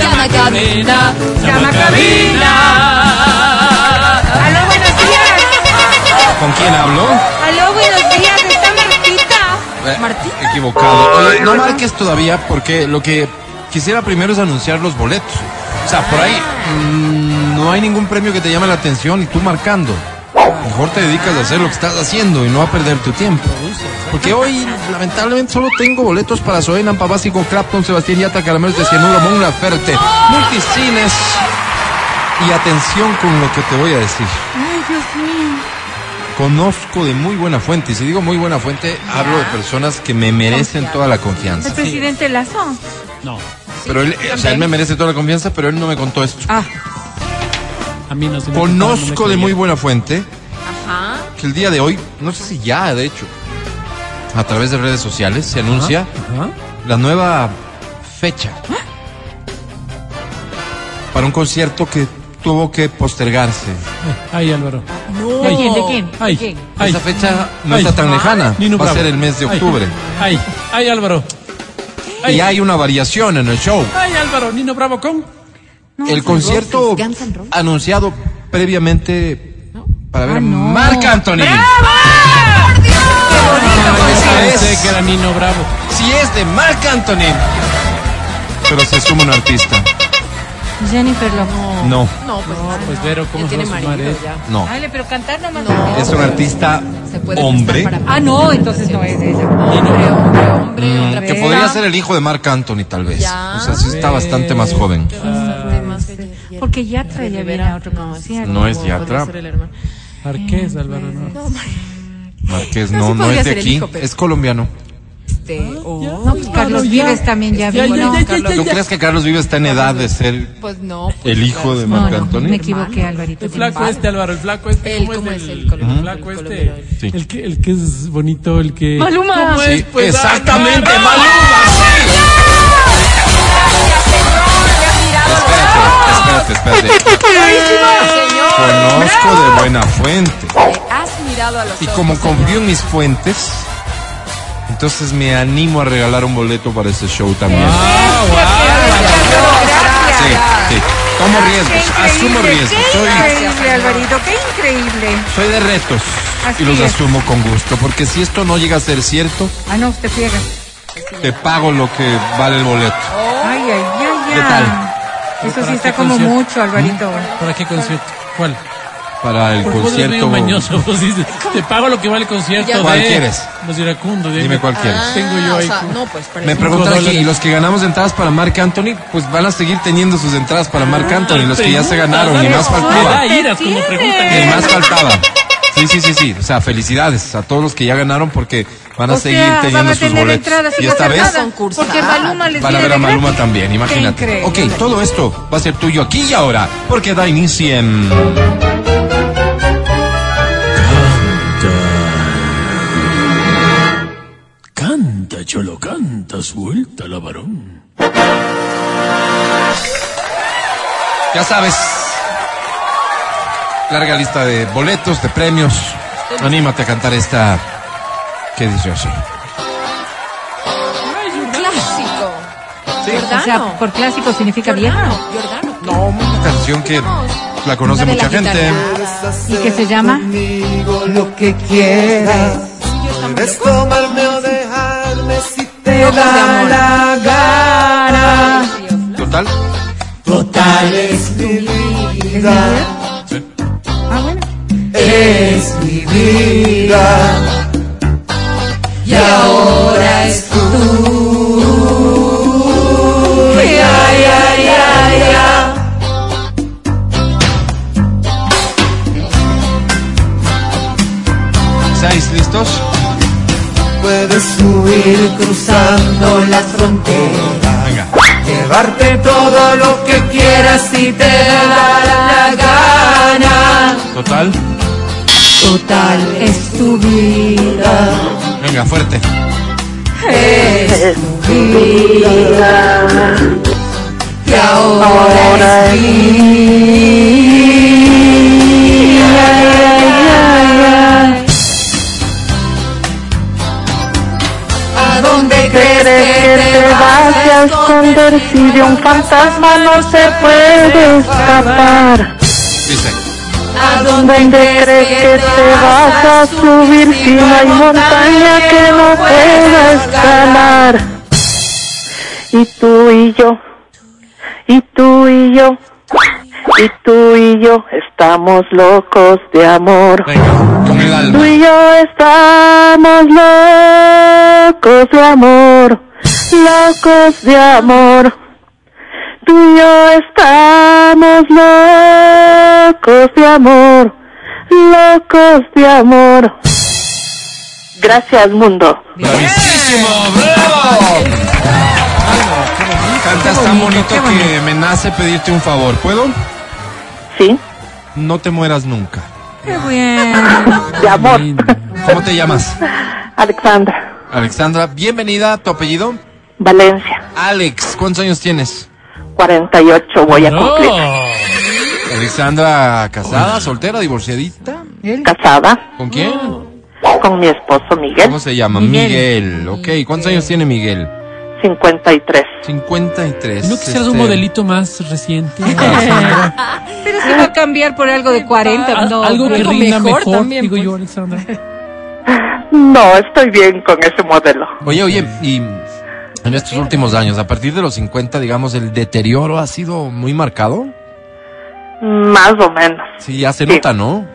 Llama a cabina, llama a cabina. Aló, buenos días. ¿Con quién hablo? Aló, buenos días. Está Martita. Eh, Martín. Equivocado. Oye, no marques todavía porque lo que quisiera primero es anunciar los boletos. O sea, por ahí mm, no hay ningún premio que te llame la atención y tú marcando. Mejor te dedicas a hacer lo que estás haciendo y no a perder tu tiempo. Porque hoy, lamentablemente, solo tengo boletos para Zoe, Nampa Básico, Clapton, Sebastián Yatra, Caramelos de Cianuro, Mon Laferte, Multicines. Y atención con lo que te voy a decir. Ay, Dios mío. Conozco de muy buena fuente, y si digo muy buena fuente, hablo de personas que me merecen toda la confianza. El presidente Lazo. No, Pero él, o sea, él me merece toda la confianza, pero él no me contó esto. Ah, a mí no se me Conozco no me de muy buena fuente Ajá. que el día de hoy, no sé si ya, de hecho, a través de redes sociales se anuncia Ajá. la nueva fecha para un concierto que tuvo que postergarse. Ay, ay, Álvaro. No. ¿de quién? ¿De quién? ¿De quién? ay. Esa fecha no Ay. está tan lejana, Nino va a Bravo. ser el mes de octubre. Ay, ay, Álvaro. Y hay una variación en el show. Ay, Álvaro, Nino Bravo con. El concierto Roses, anunciado previamente para ver Ah, a no. Marc Anthony. Pensé Esa es- que era Nino Bravo. Si es de Marc Anthony. Pero se suma un artista. Jennifer Lopez. No, No, pues, No, pues Vero, ¿cómo se tiene va no. Dale, pero cantar nomás. No. Es un artista Se puede hombre para- Ah, no, entonces no es ella. Hombre, hombre, hombre, mm, otra que podría ser el hijo de Marc Anthony tal vez. Ya. O sea, sí está bastante más joven. Ella. Porque Yatra ya viene a otro No, concierto. No es Yatra. el. Marqués, Álvaro, no. No, Marqués No, no, sí no es de el aquí, hijo, pero- es colombiano. este, oh, No, pues Carlos ya. Vives también ya Ya, vino. ya, ya, ya, ¿Tú ya. crees que Carlos Vive está en edad de ser Pues no. pues, el hijo de No, Marc no, Anthony? me equivoqué, Alvarito. El flaco este, Álvaro, el flaco este. Él, ¿cómo ¿cómo es el, el colombiano? el flaco El este? Sí. El, que, el que es bonito, el que. Maluma. ¿Cómo es? Sí, Pues, exactamente, ah, Maluma, Espérate, espérate, Conozco de buena fuente. has mirado a los Y ojos, como señor. confío en mis fuentes, entonces me animo a regalar un boleto para ese show también. Ah, Sí, sí. Tomo riesgos, asumo riesgos. Qué Soy, increíble, Alvarito, qué increíble. soy de retos Así y los es. asumo con gusto, porque si esto no llega a ser cierto, Ah, no, usted friega. te pago lo que vale el boleto. Ay, ay, ay, ay. ¿Qué tal? Eso ¿Para sí está como concierto? mucho, Alvarito. ¿Para qué concierto? ¿Cuál? Para el medio concierto. mañoso. vos dices, te pago lo que vale el concierto Ya. de... ¿Cuál quieres? Los iracundos. de- Dime cuál quieres. Ah, Tengo yo ahí o sea, no, pues para Me preguntan aquí, y los que ganamos entradas para Marc Anthony, pues van a seguir teniendo sus entradas para Marc Anthony, los que ya se ganaron, ni más faltaba. da iras como preguntan. Ni más faltaba. Sí, sí, sí, sí. O sea, felicidades a todos los que ya ganaron porque van a O seguir sea, teniendo van a sus tener boletos. entradas Y esta vez. Porque Maluma les van a ver a Maluma gratis. también, imagínate. Ok, todo esto va a ser tuyo aquí y ahora, porque da inicio en... Canta, cholo, canta, suelta la varón. Ya sabes, larga lista de boletos, de premios. Anímate a cantar esta... ¿Qué dice así? Clásico. O Giordano. sea, por clásico significa viejo. Giordano. No, una canción que la conoce mucha gente. ¿Y qué se llama? Conmigo lo que quieras. Puedes tomarme o dejarme si te da la gana. Total. Total es mi vida. Vida. Y ahora Total, es tu vida. Venga, fuerte. Es tu vida. Y ahora es mía. ¿A dónde crees que te vas a a esconder si de un fantasma no se puede escapar? Dice. ¿A ¿Dónde crees que te vas a subir si no hay montaña que no pueda escalar? Y tú y yo, y tú y yo, y tú y yo estamos locos de amor. Venga, con el Tú y yo estamos locos de amor, locos de amor. Tú y yo estamos locos de amor, locos de amor. Gracias, mundo. ¡Bravísimo! ¡Bravo! Cantas tan bonito que bonito. me nace pedirte un favor. ¿Puedo? ¿Sí? No te mueras nunca. Qué bien. De amor. ¿Cómo te llamas? Alexandra, Alexandra, bienvenida. ¿Tu apellido? Valencia, Alex, ¿cuántos años tienes? 48 voy a cumplir. Alexandra, casada, soltera, divorciadita. Casada ¿Con quién? con mi esposo Miguel, ¿Cómo se llama? Miguel. Miguel. Ok, ¿cuántos años tiene Miguel? 53. 53. ¿No quisieras un Este, modelito más reciente? Pero si va a cambiar por algo de 40, Al- no. algo que rinda mejor mejor, también, digo pues. yo, Alexandra. No, estoy bien con ese modelo. Oye, oye, y en estos últimos años, a partir de los 50, digamos, el deterioro ha sido muy marcado. Más o menos. Sí, ya se Sí. nota, ¿no?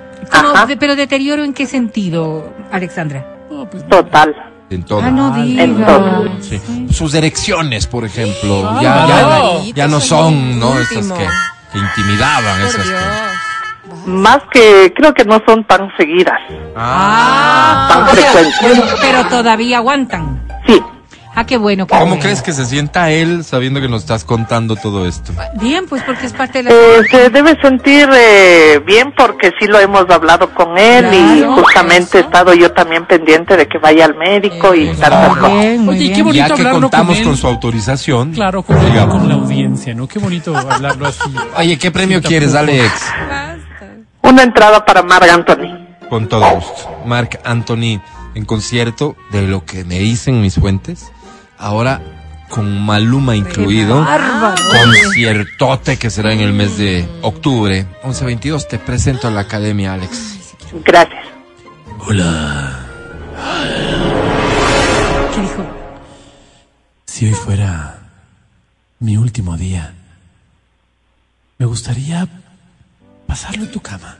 Pero deterioro en qué sentido, Alexandra? No, pues, Total. En todo. Ah, no En digas. todo. Sí. Sus erecciones, por ejemplo, Ay, ya, ya, Margarita, ya no son, ¿no? último. Esas que, que intimidaban, Por esas que... Más que creo que no son tan seguidas, Ah, tan O sea, frecuentes. pero todavía aguantan. Ah, qué bueno. qué ¿Cómo bueno. crees que se sienta él sabiendo que nos estás contando todo esto? Bien, pues porque es parte de la... eh, se debe sentir eh, bien porque sí lo hemos hablado con él y Claro, justamente he estado yo también pendiente de que vaya al médico y cosas. Bien, muy Oye, bien. qué bonito ya que contamos con su autorización. Claro, con, digamos. con la audiencia, ¿no? Qué bonito hablarlo así. Oye, ¿qué premio quieres. Alex? Una entrada para Marc Anthony. Con todo gusto. Mark Anthony en concierto de lo que me dicen mis fuentes. Ahora con Maluma incluido. Conciertote que será en el mes de octubre. 11-22 te presento a la academia, Alex. Gracias. Hola. ¿Qué dijo? Si hoy fuera mi último día, me gustaría pasarlo en tu cama.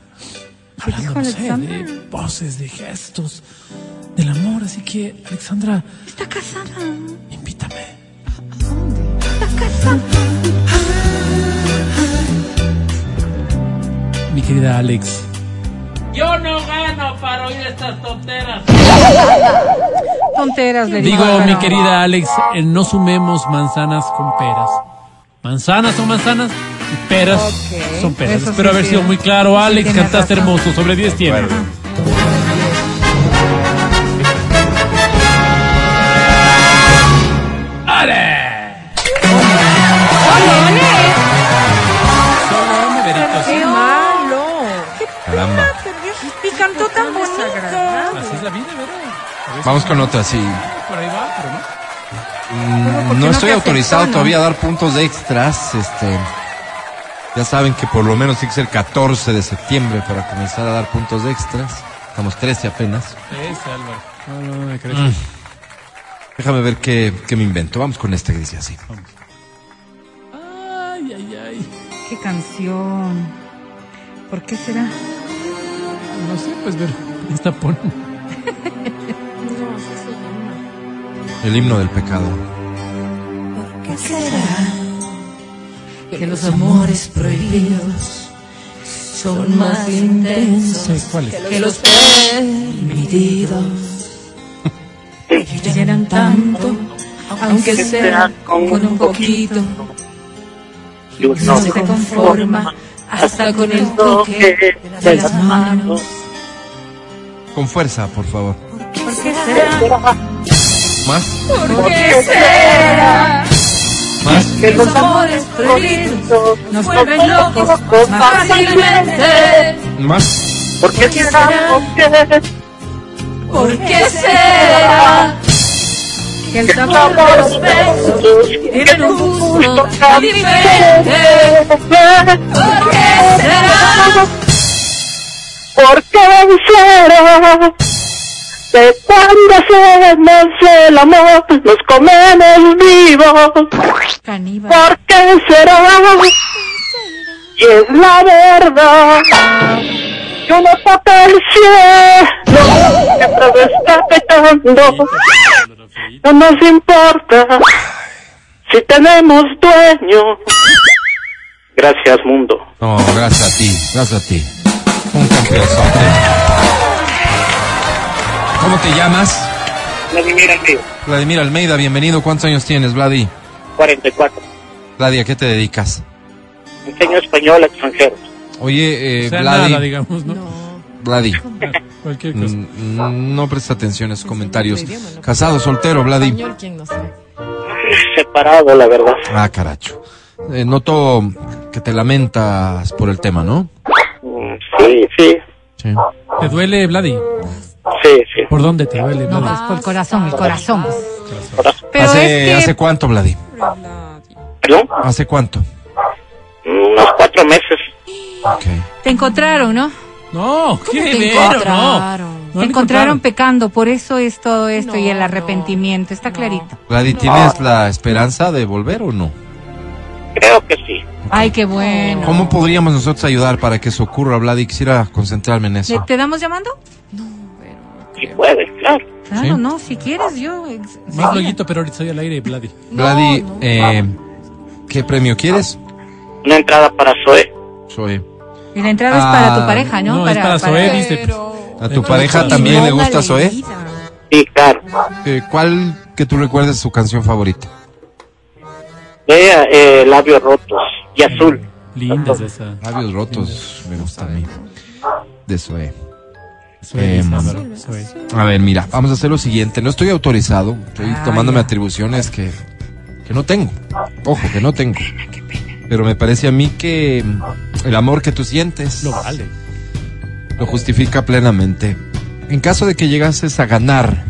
Hablando, no sé, de voces, de gestos, del amor. Así que, Alexandra, Está casada. invítame. Mi querida Alex, Yo no gano para oír estas tonteras. Tonteras de digo, mi querida Alex, eh, no sumemos manzanas con peras. Manzanas son manzanas y peras son peras. Eso Espero sí, haber sí. sido muy claro, Alex. Cantaste razón. hermoso, sobre 10 tienes. ¡Qué malo! Caramba. Y cantó tan bonito. Así es la vida, ¿verdad? Vamos con otra, sí. Por ahí va, pero no. Mm, ¿por qué no no estoy autorizado aceptó, no? todavía a dar puntos extras. Este, ya saben que por lo menos tiene que ser 14 de septiembre para comenzar a dar puntos extras. Estamos 13 apenas. Es Álvaro. No, no, no me crees. Mm. Déjame ver qué, qué me invento. Vamos con este que dice así. Ay, ay, ay. ¡Qué canción! ¿Por qué será? No sé, pues ver. Esta pone. El himno del pecado. Que los amores prohibidos son más intensos ¿Cuál es? que los permitidos. Tanto, aunque sea con un poquito. No se conforma hasta con el toque de las manos. Con fuerza, por favor. ¿Por qué será? ¿Más? ¿Por qué será? ¿Más? Que los amores prohibidos nos vuelven locos más fácilmente. ¿Más? ¿Por qué será? ¿Por qué será? Que el sabor de los besos tiene un gusto tan diferente. ¿Por qué será? ¿Por qué será? De cuando hacemos el amor, nos comemos vivos. Caníbal. ¿Por qué será? Y es la verdad. Que uno toca el cielo, mientras está pecando. No nos importa si tenemos dueño. Gracias, mundo. No, gracias a ti, gracias a ti. Un campeonzote. ¿Cómo te llamas? Vladimir Almeida, Vladimir Almeida, bienvenido. ¿Cuántos años tienes, Vladi? 44. Vladi, ¿a qué te dedicas? Enseño español a extranjeros. Oye, eh, O sea, Vladi, nada, digamos, ¿no? Vladi, Cualquier cosa. mm, no presta atención a esos comentarios. Casado, soltero, Vladi. Separado, la verdad. Ah, caracho. Eh, noto que te lamentas por el tema, ¿no? Mm, Sí, sí, Sí. ¿Te duele, Vladi? sí, sí. ¿Por dónde te duele, No, Vladi? por el corazón, el corazón. Pero ¿Hace, es que ¿Hace cuánto, Vladi? ¿Perdón? ¿Hace cuánto? Unos cuatro meses. Ok. te encontraron, ¿no? No, qué te dinero, no. encontraron? No te encontraron pecando, por eso es todo esto y el arrepentimiento, está clarito. Vladi, ¿tienes la esperanza de volver o no? Creo que sí. Ay, qué bueno. ¿Cómo podríamos nosotros ayudar para que eso ocurra, Vladi? Quisiera concentrarme en ¿Le- eso. ¿Te damos llamando? Si puede, claro. Claro, Sí. no, si quieres, yo. Más loguito, pero ahorita estoy al aire, Vladi. Vladi, eh, ¿qué premio quieres? Una entrada para Zoe. Soy. Y la entrada es Ah, para tu pareja, ¿no? No, es para Zoé, dice. pues. ¿A tu Pero- pareja Sí, también le gusta Zoé? Sí, claro. Eh, ¿Cuál que tú recuerdes su canción favorita? Vea, eh, labios rotos y azul. Linda es esa. Labios rotos, me gusta a mí. De Zoé. Zoé, Eh. A ver, mira, vamos a hacer lo siguiente. No estoy autorizado, estoy Ah, tomándome ya. atribuciones que, que no tengo. Ojo, que no tengo. Pero me parece a mí que el amor que tú sientes Lo vale. lo justifica plenamente. En caso de que llegases a ganar,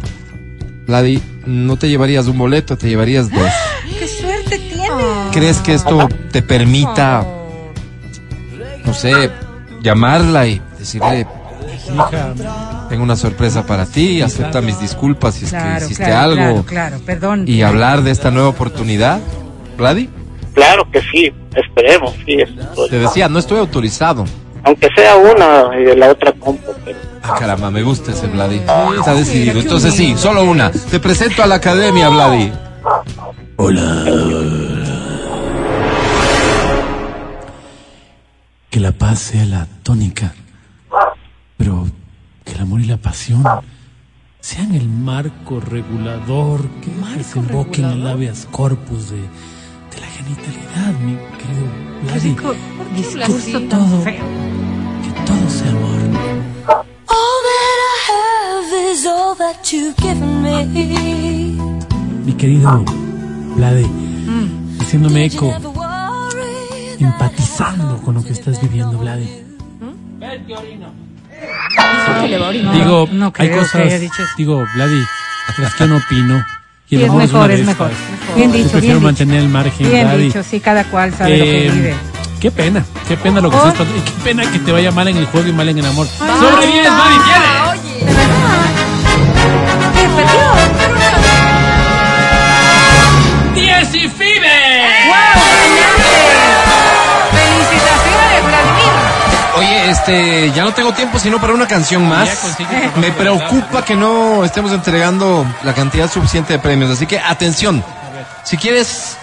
Vladi, no te llevarías un boleto, te llevarías dos. ¡Qué suerte tienes! ¿Crees que esto te permita, no sé, llamarla y decirle, Hija, tengo una sorpresa para ti, acepta mis disculpas si es que hiciste claro, algo claro, claro, perdón. y hablar de esta nueva oportunidad? Vladi, Claro que sí. Esperemos, sí. estoy- te decía, no estoy autorizado. Aunque sea una y la otra compro, pero Ah, caramba, me gusta ese Vladi. Está decidido. Entonces sí, solo una. Te presento a la academia, Vladi. que la paz sea la tónica, pero que el amor y la pasión sean el marco regulador que desemboque en el habeas corpus de, de la genitalidad, mi querido Vladi. Discurso Que todo, feo. que todo sea amor. All that I have is all that you've given me. Mi querido Vladi, haciéndome eco, empatizando con lo que estás viviendo, Vladi. No, Digo, no hay creo que cosas, dicho digo, Vladi, es que no opino. Y el Sí, es mejor, es mejor. Bien dicho, prefiero bien dicho. mantener el margen, Bien dicho, sí, cada cual sabe lo que Eh, vive. Qué pena, qué pena lo que Oh. estás pasando. Y qué pena que te vaya mal en el juego y mal en el amor. Sobre 10, Vladi, tiene. ¿Qué, perdió? 10 y FIBE. ¡Felicitaciones, Vladimir! Oye, este, ya no tengo tiempo sino para una canción más. Me preocupa que no estemos entregando la cantidad suficiente de premios, así que atención. Si quieres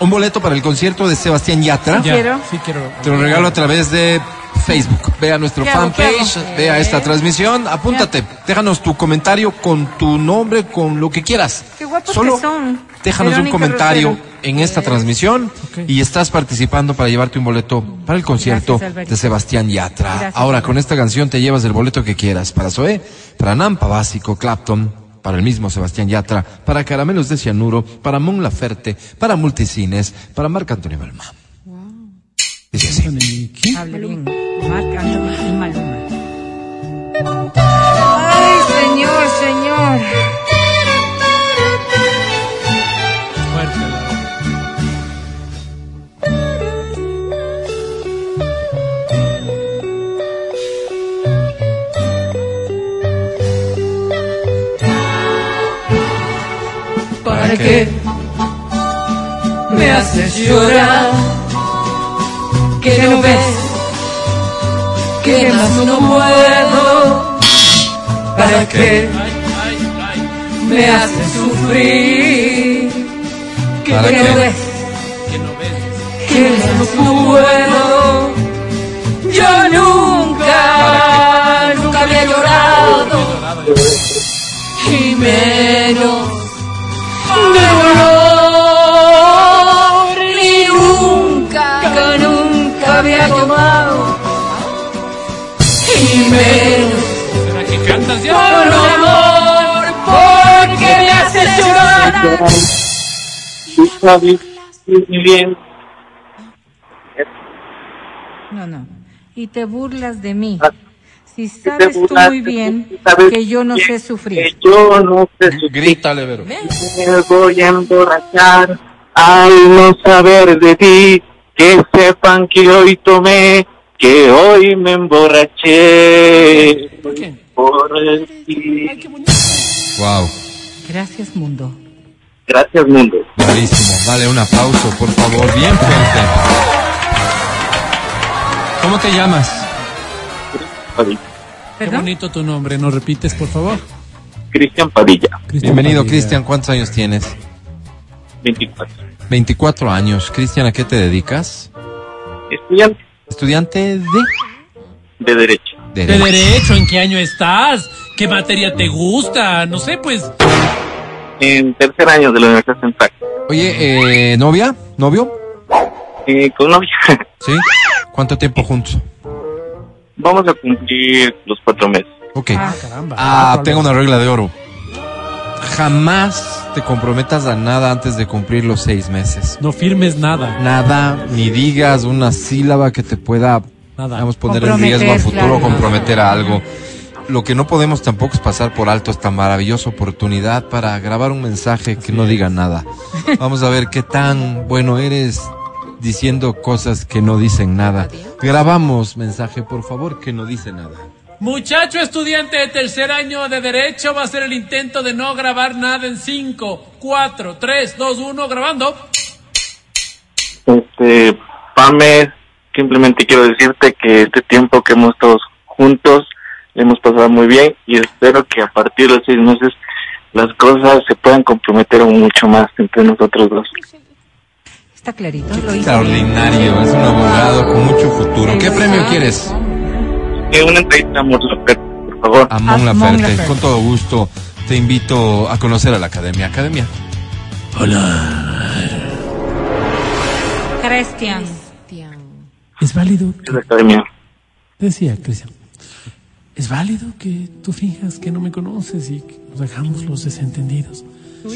un boleto para el concierto de Sebastián Yatra, Ya, quiero. Sí quiero. te lo regalo a través de Facebook. Ve a nuestro ¿Qué hago, fanpage, ve a esta transmisión, apúntate, déjanos tu comentario con tu nombre, con lo que quieras. Qué guapos Solo que son. déjanos Verónica un comentario Rosero. en esta transmisión y estás participando para llevarte un boleto para el concierto Gracias, de Sebastián Yatra. Gracias, Ahora, con esta canción te llevas el boleto que quieras para Zoé, para Nampa Básico, Clapton, para el mismo Sebastián Yatra, para Caramelos de Cianuro, para Mon Laferte, para Multicines, para Marc Antonio Balma. Dice así. Maluma. Ay, señor, señor. ¿Para qué me haces llorar? Que no ves que más no puedo. ¿Para qué me haces sufrir? Que ¿Para no ves que más no puedo. Había tomado y menos por amor porque me haces llorar. Muy bien. No, no. Y te burlas de mí. Ah, Si sabes tú muy bien sabes que yo no sé Que sufrir. yo no sé sufrir. Grítale, Vero. Me voy a emborrachar al no saber de ti. Que sepan que hoy tomé, que hoy me emborraché. ¿Por qué? Por ti. Wow. Gracias, mundo. Gracias, mundo. Buenísimo. Dale un aplauso, por favor. Bien fuerte. ¿Cómo te llamas? Padilla. Qué ¿Perdón? bonito tu nombre, ¿nos repites, por favor? Cristian Padilla, Cristian Bienvenido, Padilla. Cristian. ¿Cuántos años tienes? 24. 24 años. Cristian, ¿a qué te dedicas? Estudiante Estudiante de... de Derecho. ¿De Derecho. derecho? ¿En qué año estás? ¿Qué materia te gusta? No sé, pues. En tercer año de la Universidad Central. Oye, eh, ¿novia? ¿Novio? Eh, con novia. ¿Sí? ¿Cuánto tiempo juntos? Vamos a cumplir los cuatro meses. Ok. Ah, Caramba. Ah, tengo una regla de oro. Jamás te comprometas a nada antes de cumplir los seis meses. No firmes nada. Nada, ni digas una sílaba que te pueda, Nada. vamos, poner en riesgo a futuro o claro. comprometer a algo. Lo que no podemos tampoco es pasar por alto esta maravillosa oportunidad para grabar un mensaje que no diga nada. Vamos a ver qué tan bueno eres diciendo cosas que no dicen nada. Grabamos mensaje, por favor, que no dice nada. Muchacho estudiante de tercer año de Derecho va a hacer el intento de no grabar nada en 5, 4, 3, 2, 1, grabando. Este, Pame, simplemente quiero decirte que este tiempo que hemos estado juntos hemos pasado muy bien y espero que a partir de los seis meses las cosas se puedan comprometer mucho más entre nosotros dos. Está clarito. Lo. Extraordinario, es un abogado con mucho futuro. ¿Qué premio quieres? Eh, una entrevista amor por favor. Amon Laferte. Laferte. Con todo gusto te invito a conocer a la Academia. Academia. Cristian. ¿Es válido? Es la academia. Decía, Cristian. ¿Es válido que tú finjas que no me conoces y que nos hagamos los desentendidos?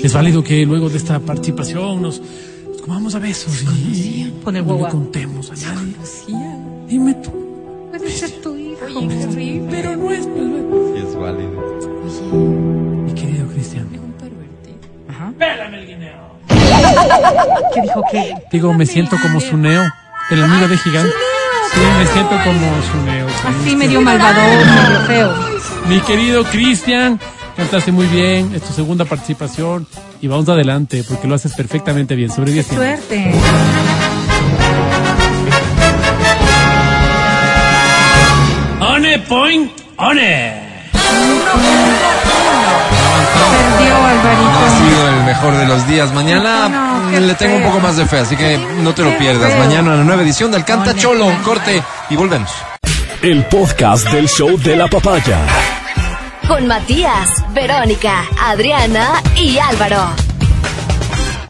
¿Es válido que luego de esta participación nos, nos comamos a besos y el no le contemos a nadie? Dime tú. Puede ser Pero no es, pues, es válido. mi querido Cristian. ¿Qué dijo que? Digo, me siento como Suneo, el amigo de Gigante. Sí, me siento como Suneo. Así medio malvadón, medio feo. Mi querido Cristian, cantaste muy bien, es tu segunda participación y vamos adelante porque lo haces perfectamente bien. Sobre 10 tiempos. Suerte. Point, one. Perdió No ha sido el mejor de los días. Mañana No, mm, le tengo un poco más de fe, así que no te lo pierdas. feo. Mañana la nueva edición del Canta Cholo. Corte y volvemos. El podcast del show de la papaya. Con Matías, Verónica, Adriana y Álvaro.